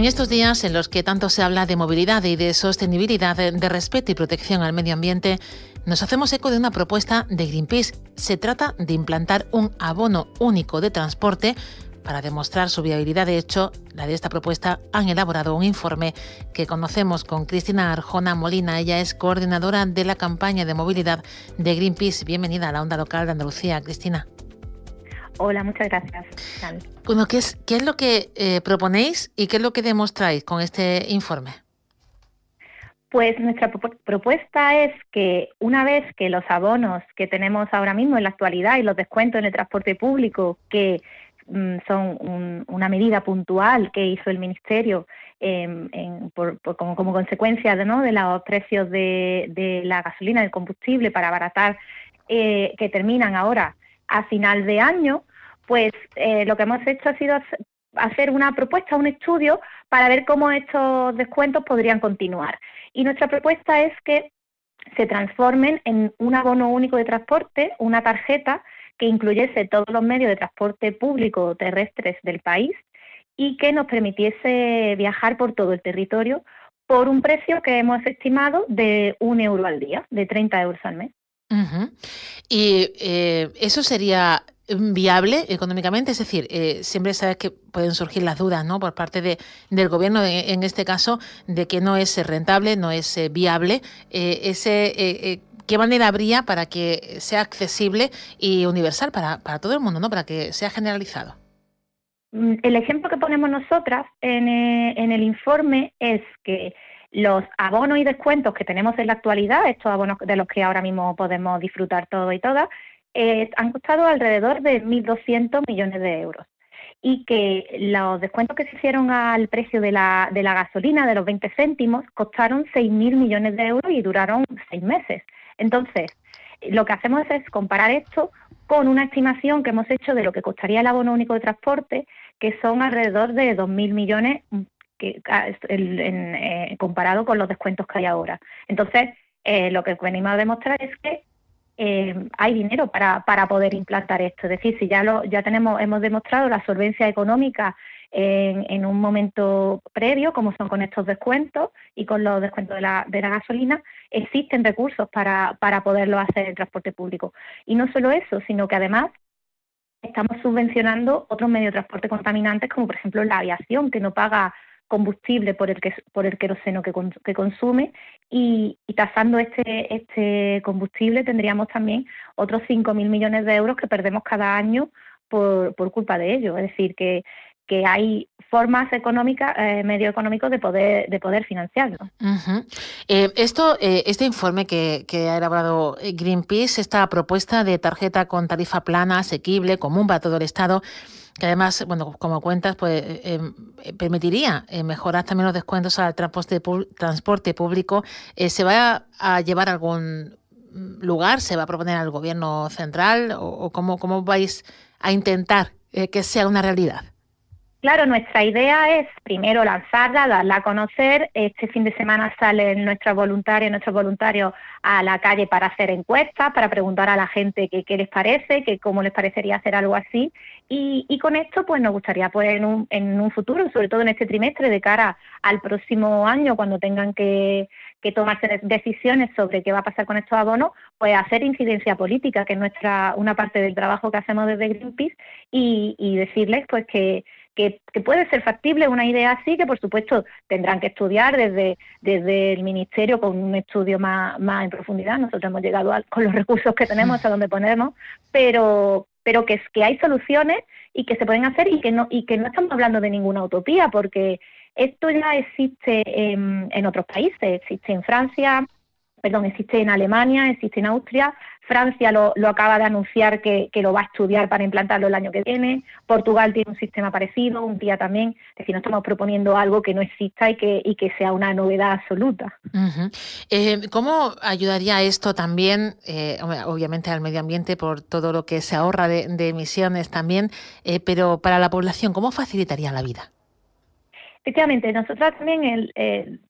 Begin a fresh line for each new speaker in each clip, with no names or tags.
En estos días en los que tanto se habla de movilidad y de sostenibilidad, de respeto y protección al medio ambiente, nos hacemos eco de una propuesta de Greenpeace. Se trata de implantar un abono único de transporte para demostrar su viabilidad. De hecho, la de esta propuesta han elaborado un informe que conocemos con Cristina Arjona Molina. Ella es coordinadora de la campaña de movilidad de Greenpeace. Bienvenida a la onda local de Andalucía, Cristina.
Hola, muchas gracias.
Bueno, ¿qué es, qué es lo que eh, proponéis y qué es lo que demostráis con este informe?
Pues nuestra propuesta es que una vez que los abonos que tenemos ahora mismo en la actualidad y los descuentos en el transporte público, que mm, son una medida puntual que hizo el Ministerio em, como, consecuencia de, ¿no? de los precios de, la gasolina, del combustible, para abaratar, eh, que terminan ahora a final de año, pues eh, lo que hemos hecho ha sido hacer una propuesta, un estudio para ver cómo estos descuentos podrían continuar. Y nuestra propuesta es que se transformen en un abono único de transporte, una tarjeta que incluyese todos los medios de transporte público terrestres del país y que nos permitiese viajar por todo el territorio por un precio que hemos estimado de un euro al día, de 30 euros al mes.
Y eh, eso sería viable económicamente? Es decir, eh, siempre sabes que pueden surgir las dudas ¿no? por parte de, del gobierno, en, este caso, de que no es rentable, no es eh, viable. Eh, ese, ¿Qué manera habría para que sea accesible y universal para, para todo el mundo, ¿no? para que sea generalizado?
Mm, el ejemplo que ponemos nosotras en, en el informe es que los abonos y descuentos que tenemos en la actualidad, estos abonos de los que ahora mismo podemos disfrutar todos y todas, eh, han costado alrededor de 1.200 millones de euros y que los descuentos que se hicieron al precio de la, de la gasolina, de los 20 céntimos, costaron 6.000 millones de euros y duraron seis meses. Entonces, lo que hacemos es comparar esto con una estimación que hemos hecho de lo que costaría el abono único de transporte, que son alrededor de 2.000 millones que, eh, comparado con los descuentos que hay ahora. Entonces, eh, lo que venimos a demostrar es que eh, hay dinero para, para poder implantar esto. Es decir, si ya lo, ya tenemos, hemos demostrado la solvencia económica en, en, un momento previo, como son con estos descuentos y con los descuentos de la, de la gasolina, existen recursos para, para poderlo hacer en transporte público. Y no solo eso, sino que además estamos subvencionando otros medios de transporte contaminantes, como por ejemplo la aviación, que no paga combustible por el, que, por el queroseno que, consume y, tasando este, este combustible tendríamos también otros 5.000 millones de euros que perdemos cada año por, por culpa de ello. Es decir, que, que hay formas económicas, eh, medio económicos de poder, de poder financiarlo.
Eh, esto, eh, este informe que, que, ha elaborado Greenpeace, esta propuesta de tarjeta con tarifa plana, asequible, común para todo el Estado, que además, bueno, como cuentas, pues em, permitiría mejorar también los descuentos al transporte, transporte público. ¿Se va a, llevar a algún lugar? ¿Se va a proponer al gobierno central? ¿O, o cómo, cómo vais a intentar que sea una realidad?
Claro, nuestra idea es primero lanzarla, darla a conocer. Este fin de semana salen nuestros voluntarios, nuestros voluntarios a la calle para hacer encuestas, para preguntar a la gente qué, les parece, que cómo les parecería hacer algo así. Y, con esto, pues nos gustaría, pues en un, en un futuro, sobre todo en este trimestre, de cara al próximo año, cuando tengan que, tomarse decisiones sobre qué va a pasar con estos abonos, pues hacer incidencia política, que es nuestra una parte del trabajo que hacemos desde Greenpeace, y, y decirles pues que que, puede ser factible una idea así, que por supuesto tendrán que estudiar desde, desde el Ministerio con un estudio más, más en profundidad. Nosotros hemos llegado con los recursos que tenemos a donde ponemos, pero, pero que, que hay soluciones y que se pueden hacer y que no, y que no estamos hablando de ninguna utopía, porque esto ya existe en, en otros países, existe en Francia, perdón, existe en Alemania, existe en Austria, Francia lo, acaba de anunciar que, lo va a estudiar para implantarlo el año que viene, Portugal tiene un sistema parecido, un día también, es decir, no estamos proponiendo algo que no exista y que, y que sea una novedad absoluta.
Eh, ¿Cómo ayudaría esto también, eh, obviamente al medio ambiente por todo lo que se ahorra de, emisiones también, eh, pero para la población, ¿cómo facilitaría la vida?
Efectivamente, nosotros también,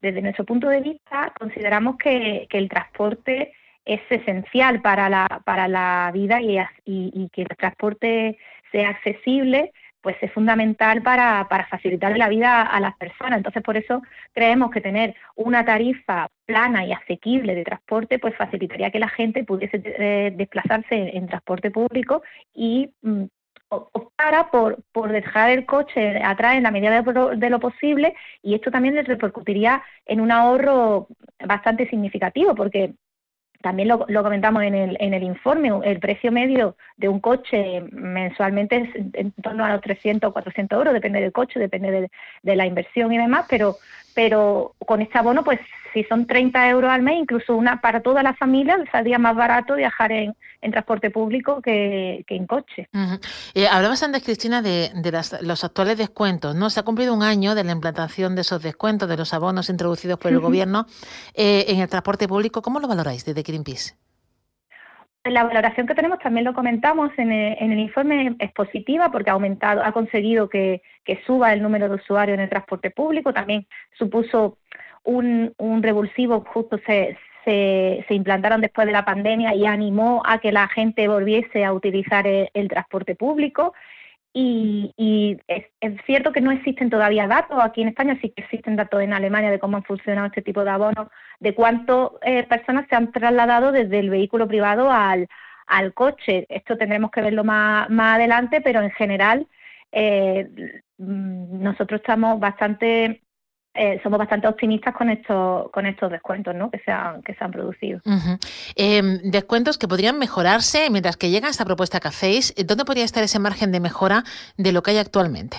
desde nuestro punto de vista, consideramos que, el transporte es esencial para la, para la vida y, y, que el transporte sea accesible, pues es fundamental para, para facilitar la vida a las personas. Entonces, por eso creemos que tener una tarifa plana y asequible de transporte, pues facilitaría que la gente pudiese eh, desplazarse en, transporte público y mm, optara por, por dejar el coche atrás en la medida de, lo posible y esto también les repercutiría en un ahorro bastante significativo porque también lo, comentamos en el, en el informe, el precio medio de un coche mensualmente es en torno a los 300 o 400 euros, depende del coche, depende de, de, la inversión y demás, pero, pero con este abono pues si son 30 euros al mes, incluso una para toda la familia, saldría más barato viajar en, transporte público que, en coche.
Eh, hablabas antes, Cristina, de, los actuales descuentos. ¿no? Se ha cumplido un año de la implantación de esos descuentos, de los abonos introducidos por el Gobierno eh, en el transporte público. ¿Cómo lo valoráis desde Greenpeace?
La valoración que tenemos también lo comentamos en el, informe es positiva porque ha aumentado, ha conseguido que, suba el número de usuarios en el transporte público. También supuso un, un revulsivo justo se, se, implantaron después de la pandemia y animó a que la gente volviese a utilizar el, transporte público. Y, es, cierto que no existen todavía datos, aquí en España sí que existen datos en Alemania de cómo han funcionado este tipo de abonos, de cuántas eh, personas se han trasladado desde el vehículo privado al, al coche. Esto tendremos que verlo más, más adelante, pero en general eh, mm, nosotros estamos bastante eh, somos bastante optimistas con estos con estos descuentos ¿no? que se han que se han producido.
Em, descuentos que podrían mejorarse mientras que llega esta propuesta que hacéis. ¿Dónde podría estar ese margen de mejora de lo que hay actualmente?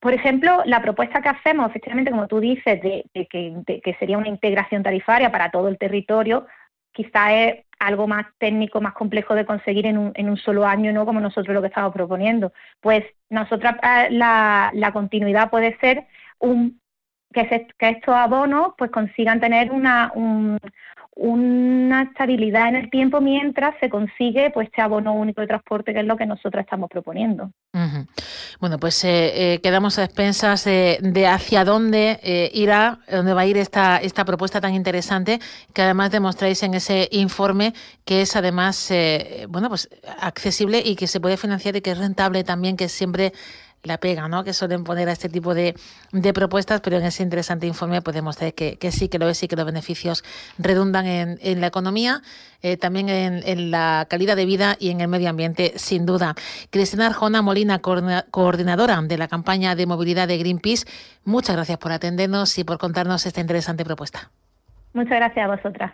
Por ejemplo, la propuesta que hacemos, efectivamente, como tú dices, de, que, sería una integración tarifaria para todo el territorio, quizá es algo más técnico, más complejo de conseguir en un, en un solo año, no como nosotros lo que estamos proponiendo. Pues nosotros eh, la, la continuidad puede ser un, que, que estos abonos pues consigan tener una, una estabilidad en el tiempo mientras se consigue pues este abono único de transporte que es lo que nosotros estamos proponiendo.
Bueno, pues eh, eh, quedamos a expensas de hacia dónde eh, irá, dónde va a ir esta, esta propuesta tan interesante que además demostráis en ese informe que es además bueno pues accesible y que se puede financiar y que es rentable también, que siempre la pega ¿no? que suelen poner a este tipo de, propuestas, pero en ese interesante informe podemos ver que, sí que lo es y que los beneficios redundan en, la economía, eh, también en, la calidad de vida y en el medio ambiente, sin duda. Cristina Arjona Molina, coordinadora de la campaña de movilidad de Greenpeace, muchas gracias por atendernos y por contarnos esta interesante propuesta.
Muchas gracias a vosotras.